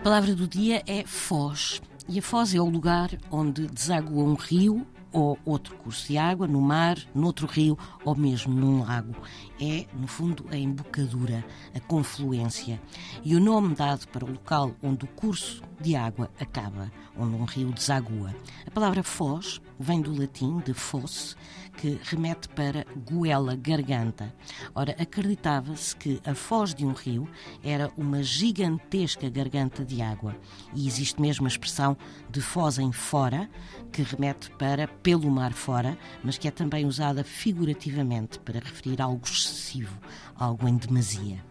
A palavra do dia é foz. E a foz é o lugar onde desagua um rio ou outro curso de água, no mar, noutro rio ou mesmo num lago. É, no fundo, a embocadura, a confluência. E o nome dado para o local onde o curso de água acaba, onde um rio desagua. A palavra foz vem do latim de fosse, que remete para goela, garganta. Ora, acreditava-se que a foz de um rio era uma gigantesca garganta de água. E existe mesmo a expressão de foz em fora, que remete para pelo mar fora, mas que é também usada figurativamente para referir algo excessivo, algo em demasia.